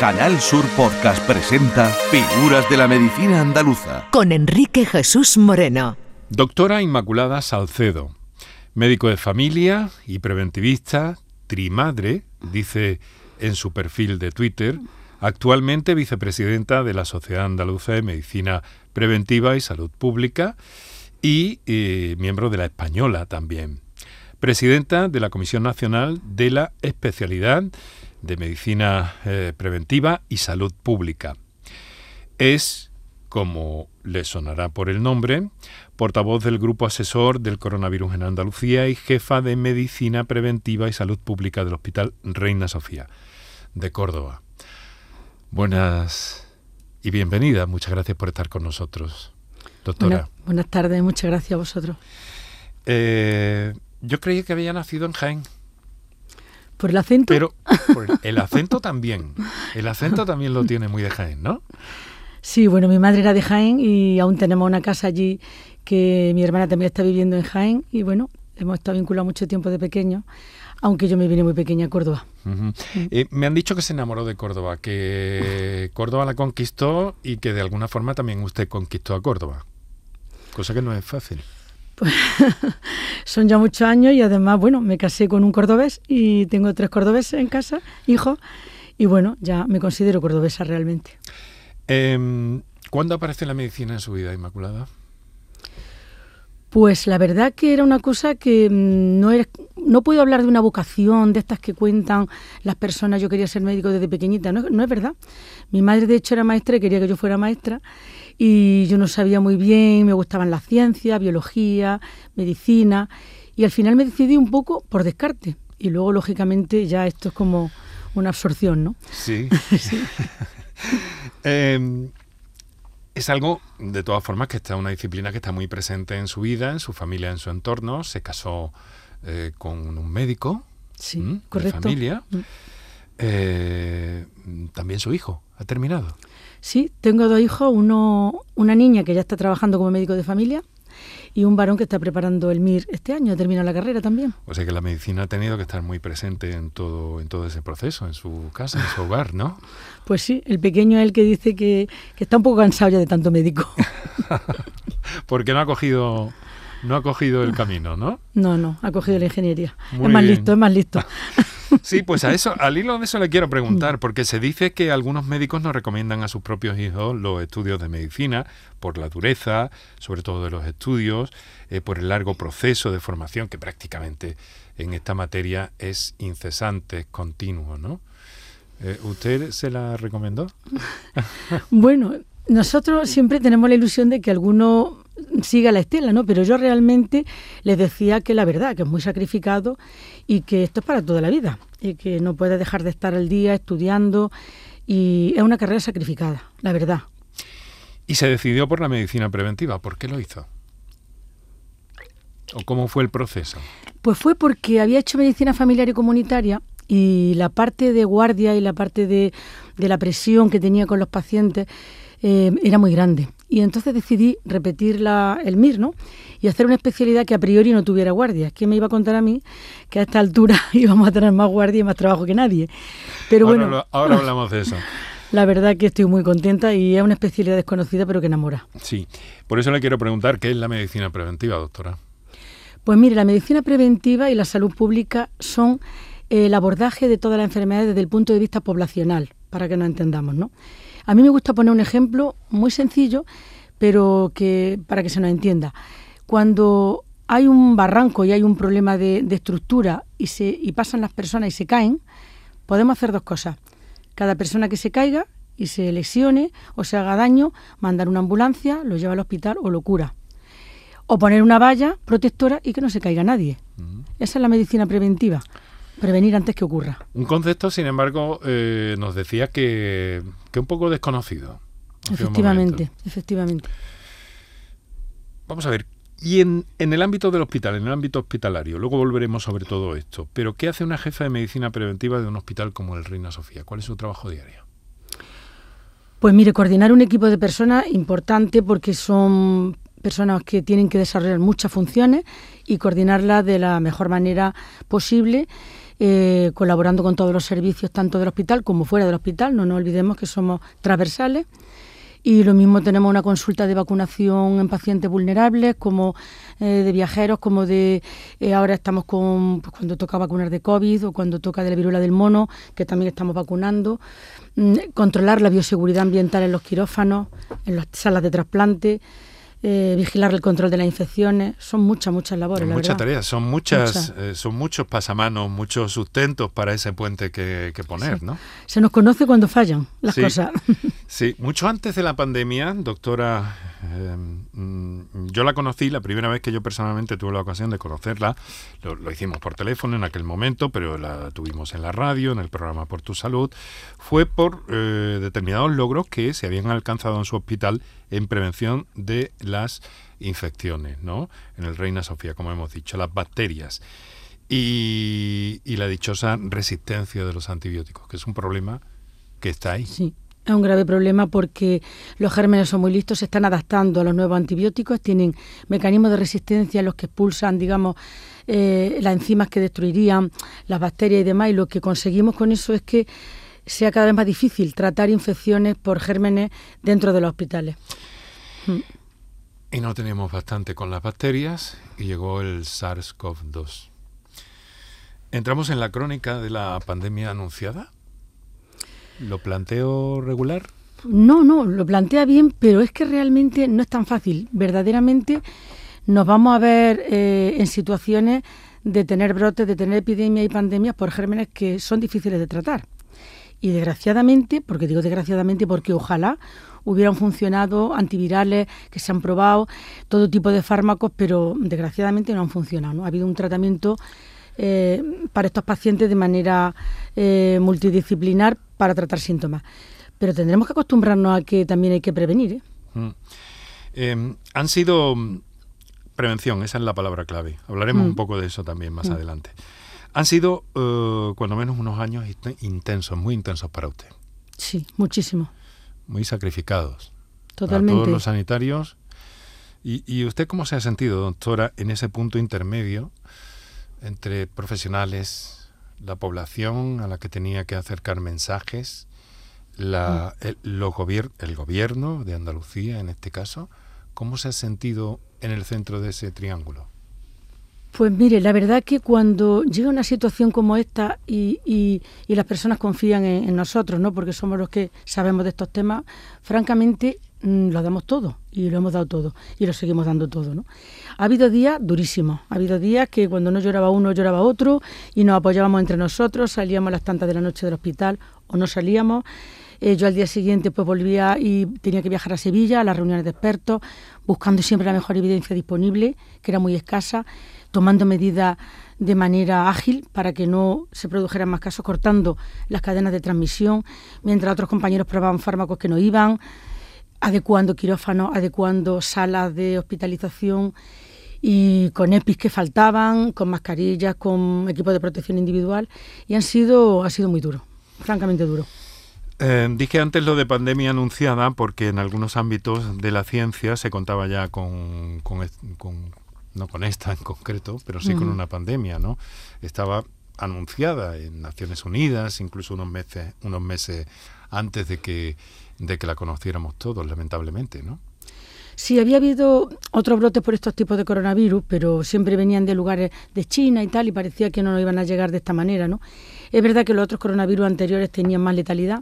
Canal Sur Podcast presenta Figuras de la Medicina Andaluza. Con Enrique Jesús Moreno. Doctora Inmaculada Salcedo, médico de familia y preventivista, trimadre, dice en su perfil de Twitter, actualmente vicepresidenta de la Sociedad Andaluza de Medicina Preventiva y Salud Pública y eh, miembro de la Española también. Presidenta de la Comisión Nacional de la Especialidad de Medicina eh, Preventiva y Salud Pública. Es, como le sonará por el nombre, portavoz del Grupo Asesor del Coronavirus en Andalucía y jefa de Medicina Preventiva y Salud Pública del Hospital Reina Sofía de Córdoba. Buenas y bienvenida. Muchas gracias por estar con nosotros, doctora. buenas tardes, muchas gracias a vosotros. Eh, yo creí que había nacido en Jaén. ¿Por el acento? Pero el acento también. El acento también lo tiene muy de Jaén, ¿no? Sí, bueno, mi madre era de Jaén y aún tenemos una casa allí que mi hermana también está viviendo en Jaén y bueno, hemos estado vinculados mucho tiempo de pequeño, aunque yo me vine muy pequeña a Córdoba. Eh, me han dicho que se enamoró de Córdoba, que Córdoba la conquistó y que de alguna forma también usted conquistó a Córdoba, cosa que no es fácil. Pues son ya muchos años y además, bueno, me casé con un cordobés y tengo tres cordobeses en casa, hijos, y bueno, ya me considero cordobesa realmente. Em, ¿Cuándo aparece la medicina en su vida, Inmaculada? Pues la verdad que era una cosa que mm, no es, no puedo hablar de una vocación, de estas que cuentan las personas, yo quería ser médico desde pequeñita, no, no es verdad. Mi madre de hecho era maestra y quería que yo fuera maestra y yo no sabía muy bien, me gustaban las ciencias, biología, medicina y al final me decidí un poco por descarte y luego lógicamente ya esto es como una absorción, ¿no? Sí. sí. Em, es algo, de todas formas, que está una disciplina que está muy presente en su vida, en su familia, en su entorno. Se casó eh, con un médico sí, de familia. Mm. Eh, también su hijo ha terminado. Sí, tengo dos hijos, uno, una niña que ya está trabajando como médico de familia y un varón que está preparando el MIR este año, termina la carrera también. O sea que la medicina ha tenido que estar muy presente en todo, en todo ese proceso, en su casa, en su hogar, ¿no? Pues sí, el pequeño es el que dice que, que está un poco cansado ya de tanto médico. Porque no ha cogido no ha cogido el camino, ¿no? No, no, ha cogido la ingeniería. es más listo, es más listo. Sí, pues a eso, al hilo de eso le quiero preguntar, mm. porque se dice que algunos médicos no recomiendan a sus propios hijos los estudios de medicina por la dureza, sobre todo de los estudios, eh, por el largo proceso de formación que prácticamente en esta materia es incesante, es continuo, ¿no? Eh, ¿Usted se la recomendó? bueno, nosotros siempre tenemos la ilusión de que alguno siga la estela, ¿no? Pero yo realmente les decía que la verdad, que es muy sacrificado y que esto es para toda la vida y que no puede dejar de estar al día estudiando y es una carrera sacrificada, la verdad. Y se decidió por la medicina preventiva, ¿por qué lo hizo? ¿O cómo fue el proceso? Pues fue porque había hecho medicina familiar y comunitaria y la parte de guardia y la parte de, de la presión que tenía con los pacientes eh, era muy grande. Y entonces decidí repetir la, el MIR, ¿no? Y hacer una especialidad que a priori no tuviera guardia. ¿Quién me iba a contar a mí que a esta altura íbamos a tener más guardia y más trabajo que nadie? Pero ahora, bueno. ahora hablamos de eso. La verdad que estoy muy contenta y es una especialidad desconocida pero que enamora. Sí, por eso le quiero preguntar qué es la medicina preventiva, doctora. Pues mire, la medicina preventiva y la salud pública son el abordaje de todas las enfermedades desde el punto de vista poblacional, para que nos entendamos, ¿no? A mí me gusta poner un ejemplo muy sencillo, pero que para que se nos entienda. Cuando hay un barranco y hay un problema de, estructura y, se, y pasan las personas y se caen, podemos hacer dos cosas. Cada persona que se caiga y se lesione o se haga daño, mandar una ambulancia, lo lleva al hospital o lo cura. O poner una valla protectora y que no se caiga nadie. Esa es la medicina preventiva prevenir antes que ocurra. Un concepto, sin embargo, eh, nos decía que, que un poco desconocido. Efectivamente, efectivamente. Vamos a ver, y en, en, el ámbito del hospital, en el ámbito hospitalario, luego volveremos sobre todo esto, pero ¿qué hace una jefa de medicina preventiva de un hospital como el Reina Sofía? ¿Cuál es su trabajo diario? Pues mire, coordinar un equipo de personas importante porque son personas que tienen que desarrollar muchas funciones y coordinarlas de la mejor manera posible eh, colaborando con todos los servicios, tanto del hospital como fuera del hospital. No nos olvidemos que somos transversales. Y lo mismo tenemos una consulta de vacunación en pacientes vulnerables, como eh, de viajeros, como de eh, ahora estamos con pues, cuando toca vacunar de COVID o cuando toca de la viruela del mono, que también estamos vacunando. Mm, controlar la bioseguridad ambiental en los quirófanos, en las salas de trasplante. Eh, vigilar el control de las infecciones. Son muchas, muchas labores. Muchas tareas, son muchas, eh, son muchos pasamanos, muchos sustentos para ese puente que, poner, ¿no? Se nos conoce cuando fallan las cosas. Sí, mucho antes de la pandemia, doctora, eh, mm, yo la conocí la primera vez que yo personalmente tuve la ocasión de conocerla. Lo, hicimos por teléfono en aquel momento, pero la tuvimos en la radio, en el programa Por tu Salud. Fue por determinados logros que se habían alcanzado en su hospital en prevención de las infecciones, ¿no? En el Reina Sofía, como hemos dicho, las bacterias. Y, la dichosa resistencia de los antibióticos, que es un problema que está ahí. Sí, es un grave problema porque los gérmenes son muy listos, se están adaptando a los nuevos antibióticos, tienen mecanismos de resistencia los que expulsan, digamos, eh, las enzimas que destruirían las bacterias y demás, y lo que conseguimos con eso es que sea cada vez más difícil tratar infecciones por gérmenes dentro de los hospitales. Y no teníamos bastante con las bacterias y llegó el SARS-CoV-2. ¿Entramos en la crónica de la pandemia anunciada? ¿Lo planteo regular? No, no, lo plantea bien, pero es que realmente no es tan fácil. Verdaderamente nos vamos a ver eh, en situaciones de tener brotes, de tener epidemias y pandemias por gérmenes que son difíciles de tratar. Y desgraciadamente, porque digo desgraciadamente porque ojalá hubieran funcionado antivirales que se han probado, todo tipo de fármacos, pero desgraciadamente no han funcionado. ¿no? Ha habido un tratamiento eh, para estos pacientes de manera eh, multidisciplinar para tratar síntomas. Pero tendremos que acostumbrarnos a que también hay que prevenir. ¿eh? Mm. Em, han sido prevención, esa es la palabra clave. Hablaremos un mm. poco de eso también más mm. adelante. Han sido, uh, cuando menos, unos años intensos, muy intensos para usted. Sí, muchísimo. Muy sacrificados. Totalmente. Para todos los sanitarios. ¿Y, ¿Y usted cómo se ha sentido, doctora, en ese punto intermedio entre profesionales, la población a la que tenía que acercar mensajes, la, mm. el, los el gobierno de Andalucía en este caso? ¿Cómo se ha sentido en el centro de ese triángulo? Pues mire, la verdad que cuando llega una situación como esta y, las personas confían en, nosotros, ¿no? porque somos los que sabemos de estos temas, francamente mm, lo damos todo y lo hemos dado todo y lo seguimos dando todo. ¿no? Ha habido días durísimos, ha habido días que cuando no lloraba uno lloraba otro y nos apoyábamos entre nosotros, salíamos a las tantas de la noche del hospital o no salíamos. Eh, yo al día siguiente pues volvía y tenía que viajar a Sevilla a las reuniones de expertos, buscando siempre la mejor evidencia disponible, que era muy escasa tomando medidas de manera ágil para que no se produjeran más casos, cortando las cadenas de transmisión, mientras otros compañeros probaban fármacos que no iban, adecuando quirófanos, adecuando salas de hospitalización y con EPIs que faltaban, con mascarillas, con equipos de protección individual y han sido, ha sido muy duro, francamente duro. Eh, dije antes lo de pandemia anunciada porque en algunos ámbitos de la ciencia se contaba ya con, con, no con esta en concreto, pero sí con una pandemia, ¿no? Estaba anunciada en Naciones Unidas, incluso unos meses, unos meses antes de que, de que la conociéramos todos, lamentablemente, ¿no? Sí, había habido otros brotes por estos tipos de coronavirus, pero siempre venían de lugares de China y tal, y parecía que no nos iban a llegar de esta manera, ¿no? Es verdad que los otros coronavirus anteriores tenían más letalidad,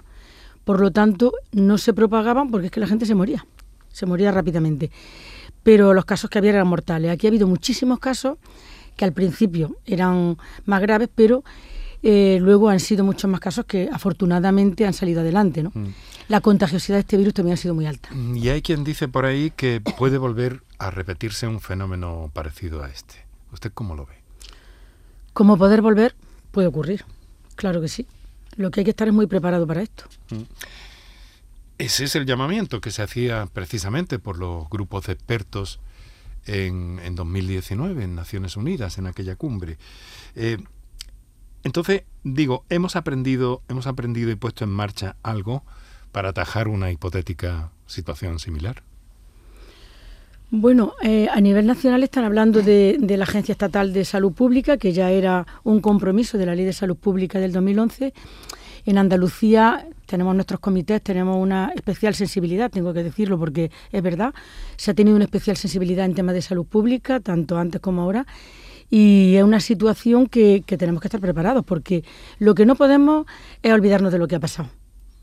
por lo tanto, no se propagaban porque es que la gente se moría, se moría rápidamente pero los casos que había eran mortales. Aquí ha habido muchísimos casos que al principio eran más graves, pero eh, luego han sido muchos más casos que afortunadamente han salido adelante. ¿no? Mm. La contagiosidad de este virus también ha sido muy alta. Mm, y hay quien dice por ahí que puede volver a repetirse un fenómeno parecido a este. ¿Usted cómo lo ve? Como poder volver puede ocurrir, claro que sí. Lo que hay que estar es muy preparado para esto. Mm. Ese es el llamamiento que se hacía precisamente por los grupos de expertos en, 2019 en Naciones Unidas, en aquella cumbre. Eh, entonces, digo, hemos aprendido, hemos aprendido y puesto en marcha algo para atajar una hipotética situación similar. Bueno, eh, a nivel nacional están hablando de, de, la Agencia Estatal de Salud Pública, que ya era un compromiso de la Ley de Salud Pública del 2011. En Andalucía tenemos nuestros comités, tenemos una especial sensibilidad, tengo que decirlo porque es verdad, se ha tenido una especial sensibilidad en temas de salud pública, tanto antes como ahora, y es una situación que, que tenemos que estar preparados, porque lo que no podemos es olvidarnos de lo que ha pasado,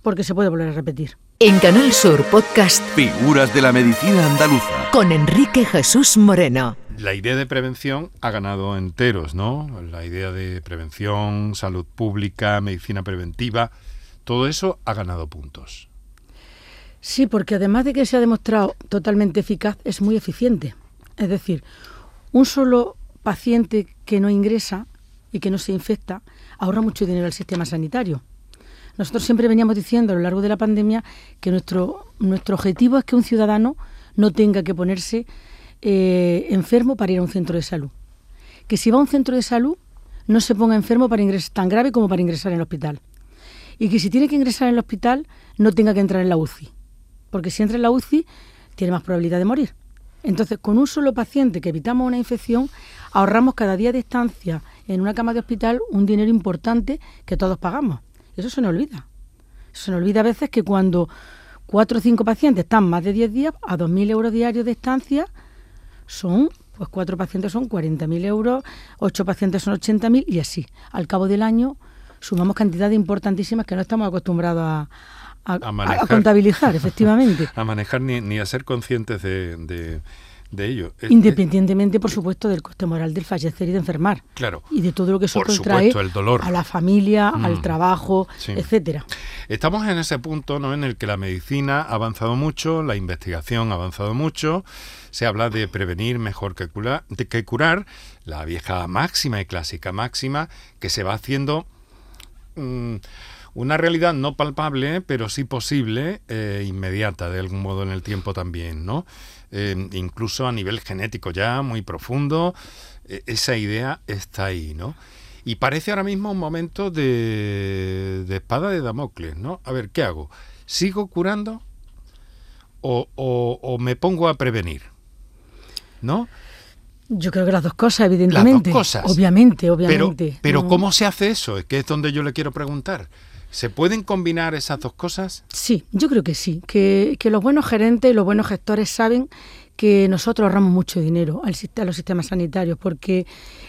porque se puede volver a repetir. En Canal Sur Podcast Figuras de la medicina andaluza. con Enrique Jesús Moreno. La idea de prevención ha ganado enteros, ¿no? La idea de prevención, salud pública, medicina preventiva, todo eso ha ganado puntos. Sí, porque además de que se ha demostrado totalmente eficaz, es muy eficiente. Es decir, un solo paciente que no ingresa y que no se infecta ahorra mucho dinero al sistema sanitario. Nosotros siempre veníamos diciendo a lo largo de la pandemia que nuestro, nuestro objetivo es que un ciudadano no tenga que ponerse eh, enfermo para ir a un centro de salud. Que si va a un centro de salud no se ponga enfermo para ingresar tan grave como para ingresar en el hospital. Y que si tiene que ingresar en el hospital no tenga que entrar en la UCI. Porque si entra en la UCI tiene más probabilidad de morir. Entonces, con un solo paciente que evitamos una infección, ahorramos cada día de estancia en una cama de hospital un dinero importante que todos pagamos. Eso se nos olvida. Se nos olvida a veces que cuando cuatro o cinco pacientes están más de 10 días, a 2.000 euros diarios de estancia, son, pues cuatro pacientes son 40.000 euros, ocho pacientes son 80.000 y así. Al cabo del año sumamos cantidades importantísimas que no estamos acostumbrados a, a, A manejar. a contabilizar, efectivamente. A manejar ni, ni a ser conscientes de, de- de ello. Independientemente, por supuesto, del coste moral del fallecer y de enfermar. Claro. Y de todo lo que eso Por contrae supuesto, el dolor. a la familia, Mm. al trabajo, Sí. etcétera. Estamos en ese punto ¿no? en el que la medicina ha avanzado mucho, la investigación ha avanzado mucho, se habla de prevenir mejor que curar, de que curar, la vieja máxima y clásica máxima que se va haciendo mm, una realidad no palpable, pero sí posible, eh, inmediata de algún modo en el tiempo también, ¿no? Eh, incluso a nivel genético ya muy profundo, eh, esa idea está ahí, ¿no? Y parece ahora mismo un momento de, de espada de Damocles, ¿no? A ver, ¿qué hago? ¿Sigo curando o, o- o me pongo a prevenir? ¿No? Yo creo que las dos cosas, evidentemente. cosas. Obviamente, Pero, obviamente. pero No. ¿cómo se hace eso? Es que es donde yo le quiero preguntar. ¿Se pueden combinar esas dos cosas? Sí, yo creo que sí, que, que los buenos gerentes y los buenos gestores saben que nosotros ahorramos mucho dinero a los sistemas sanitarios porque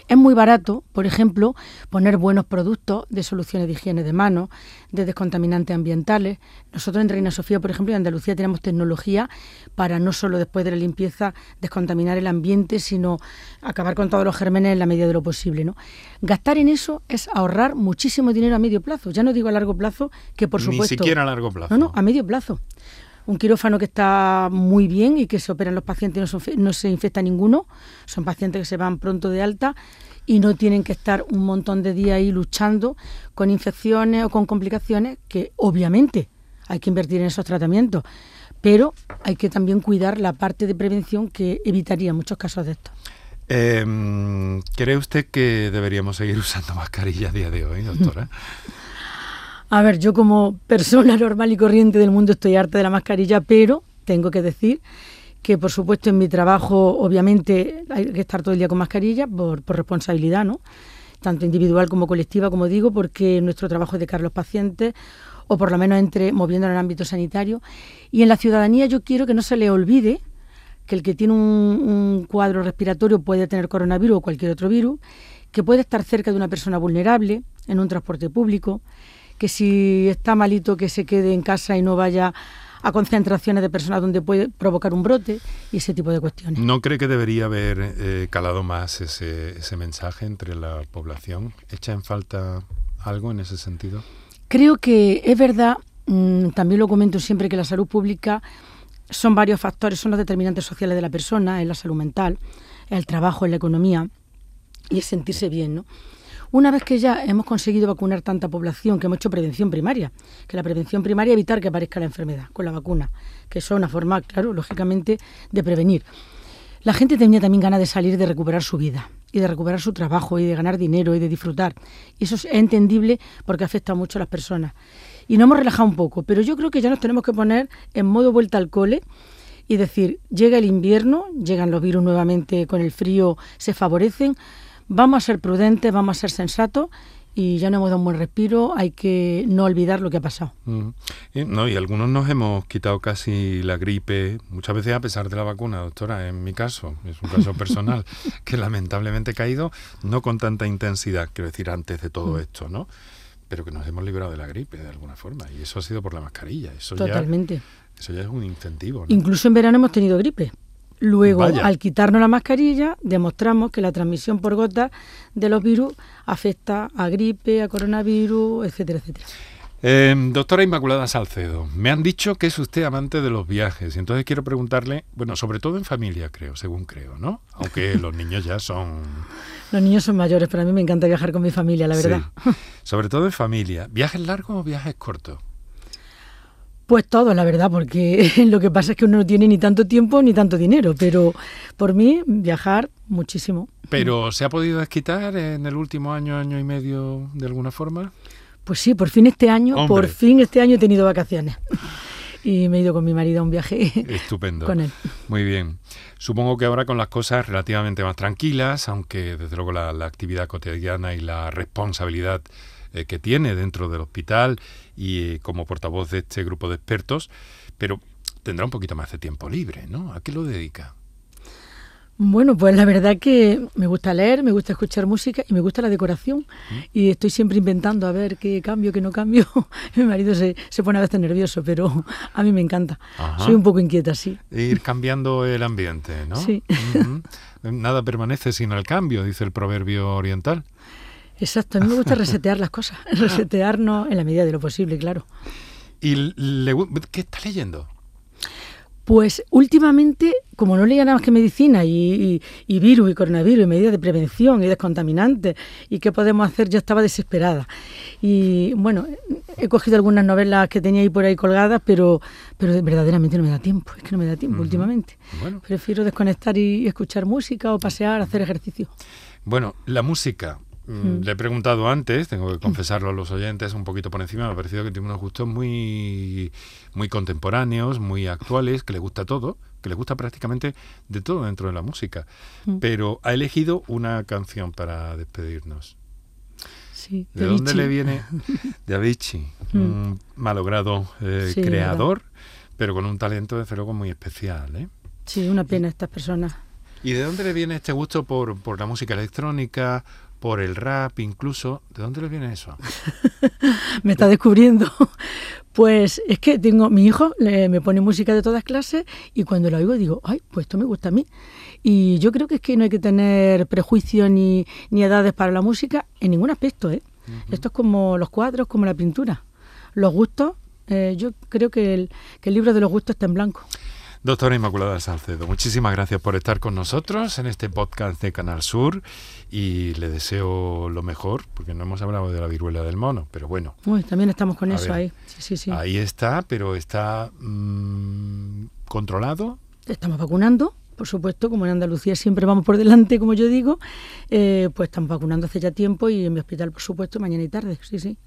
es muy barato, por ejemplo, poner buenos productos de soluciones de higiene de manos, de descontaminantes ambientales. Nosotros en Reina Sofía, por ejemplo, y en Andalucía tenemos tecnología para no solo después de la limpieza descontaminar el ambiente, sino acabar con todos los gérmenes en la medida de lo posible. ¿no? Gastar en eso es ahorrar muchísimo dinero a medio plazo. Ya no digo a largo plazo, que por Ni supuesto... siquiera a largo plazo. No, no, a medio plazo. Un quirófano que está muy bien y que se operan los pacientes y no, se- no se infecta ninguno. Son pacientes que se van pronto de alta y no tienen que estar un montón de días ahí luchando con infecciones o con complicaciones que obviamente hay que invertir en esos tratamientos. Pero hay que también cuidar la parte de prevención que evitaría muchos casos de estos. Eh, ¿Cree usted que deberíamos seguir usando mascarilla a día de hoy, doctora? A ver, yo como persona normal y corriente del mundo estoy harta de la mascarilla, pero tengo que decir que por supuesto en mi trabajo obviamente hay que estar todo el día con mascarilla por, responsabilidad, ¿no? Tanto individual como colectiva, como digo, porque nuestro trabajo es de cara a los pacientes o por lo menos entre moviendo en el ámbito sanitario. Y en la ciudadanía yo quiero que no se le olvide que el que tiene un cuadro respiratorio puede tener coronavirus o cualquier otro virus, que puede estar cerca de una persona vulnerable en un transporte público, que si está malito que se quede en casa y no vaya a concentraciones de personas donde puede provocar un brote y ese tipo de cuestiones. ¿No cree que debería haber eh, calado más ese, ese mensaje entre la población? ¿Echa en falta algo en ese sentido? Creo que es verdad, mm, también lo comento siempre, que la salud pública son varios factores, son los determinantes sociales de la persona, es la salud mental, el trabajo, es la economía y es sentirse bien, ¿no? Una vez que ya hemos conseguido vacunar tanta población, que hemos hecho prevención primaria, que la prevención primaria evitar que aparezca la enfermedad con la vacuna, que es una forma, claro, lógicamente, de prevenir. La gente tenía también ganas de salir, de recuperar su vida y de recuperar su trabajo y de ganar dinero y de disfrutar. Y eso es entendible porque afecta mucho a las personas. Y nos hemos relajado un poco, pero yo creo que ya nos tenemos que poner en modo vuelta al cole y decir, llega el invierno, llegan los virus nuevamente con el frío, se favorecen, vamos a ser prudentes, vamos a ser sensatos y ya no hemos dado un buen respiro, hay que no olvidar lo que ha pasado. Mm. Y, no, y algunos nos hemos quitado casi la gripe, muchas veces a pesar de la vacuna, doctora, en mi caso, es un caso personal, que lamentablemente he caído, no con tanta intensidad, quiero decir, antes de todo Mm. esto, ¿no? Pero que nos hemos librado de la gripe de alguna forma, y eso ha sido por la mascarilla, eso, Totalmente. Ya, eso ya es un incentivo. ¿no? Incluso en verano hemos tenido gripe. Luego, Vaya. al quitarnos la mascarilla, demostramos que la transmisión por gotas de los virus afecta a gripe, a coronavirus, etcétera, etcétera. Eh, doctora Inmaculada Salcedo, me han dicho que es usted amante de los viajes, y entonces quiero preguntarle, bueno, sobre todo en familia, creo, según creo, ¿no? Aunque los niños ya son... Los niños son mayores, pero a mí me encanta viajar con mi familia, la verdad. Sí. Sobre todo en familia. ¿Viajes largos o viajes cortos? Pues todo, la verdad, porque lo que pasa es que uno no tiene ni tanto tiempo ni tanto dinero, pero por mí viajar muchísimo. ¿Pero se ha podido desquitar en el último año, año y medio, de alguna forma? Pues sí, por fin este año, Hombre. por fin este año he tenido vacaciones. Y me he ido con mi marido a un viaje Estupendo. con él. Muy bien. Supongo que ahora con las cosas relativamente más tranquilas, aunque desde luego la, la actividad cotidiana y la responsabilidad eh, que tiene dentro del hospital y eh, como portavoz de este grupo de expertos, pero tendrá un poquito más de tiempo libre, ¿no? ¿A qué lo dedica? Bueno, pues la verdad que me gusta leer, me gusta escuchar música y me gusta la decoración. Y estoy siempre inventando a ver qué cambio, qué no cambio. Mi marido se, se pone a veces nervioso, pero a mí me encanta. Ajá. Soy un poco inquieta, sí. Ir cambiando el ambiente, ¿no? Sí. Nada permanece sin el cambio, dice el proverbio oriental. Exacto, a mí me gusta resetear las cosas, resetearnos en la medida de lo posible, claro. ¿Y le qué está leyendo? Pues últimamente, como no leía nada más que medicina y, y- y virus y coronavirus y medidas de prevención y descontaminantes y qué podemos hacer, yo estaba desesperada. Y bueno, he cogido algunas novelas que tenía ahí por ahí colgadas, pero, pero verdaderamente no me da tiempo, es que no me da tiempo últimamente. Bueno. Prefiero desconectar y escuchar música o pasear, hacer ejercicio. Bueno, la música. Mm, Mm. Le he preguntado antes, tengo que confesarlo a los oyentes un poquito por encima, me ha parecido que tiene unos gustos muy, muy contemporáneos, muy actuales, que le gusta todo, que le gusta prácticamente de todo dentro de la música. Mm. Pero ha elegido una canción para despedirnos. Sí, ¿De de dónde le viene? De Avicii, Mm. un malogrado eh, Sí, creador, pero con un talento desde luego muy especial. ¿eh? Sí, una pena estas personas. ¿Y de dónde le viene este gusto por, por la música electrónica, por el rap incluso? ¿De dónde le viene eso? me está descubriendo. Pues es que tengo, mi hijo le- me pone música de todas clases y cuando lo oigo digo, ay, pues esto me gusta a mí. Y yo creo que es que no hay que tener prejuicios ni, ni edades para la música en ningún aspecto. ¿eh? Esto es como los cuadros, como la pintura. Los gustos, eh, yo creo que el, que el libro de los gustos está en blanco. Doctora Inmaculada Salcedo, muchísimas gracias por estar con nosotros en este podcast de Canal Sur y le deseo lo mejor, porque no hemos hablado de la viruela del mono, pero bueno, Uy, también estamos con eso ver. ahí. Sí, sí, sí. ahí está, pero está mm, controlado. Estamos vacunando, por supuesto, como en Andalucía siempre vamos por delante, como yo digo, eh, pues estamos vacunando hace ya tiempo y en mi hospital, por supuesto, mañana y tarde. Sí, sí.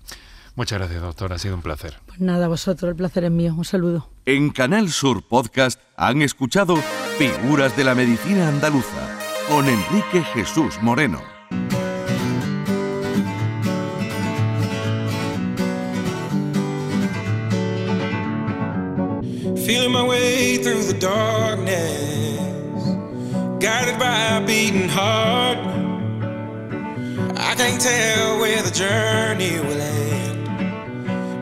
Muchas gracias, doctora, ha sido un placer. Pues nada, vosotros, el placer es mío. Un saludo. En Canal Sur Podcast han escuchado Figuras de la Medicina Andaluza con Enrique Jesús Moreno. Feeling my way through the darkness, guided by a beating heart. I can't tell where the journey will end,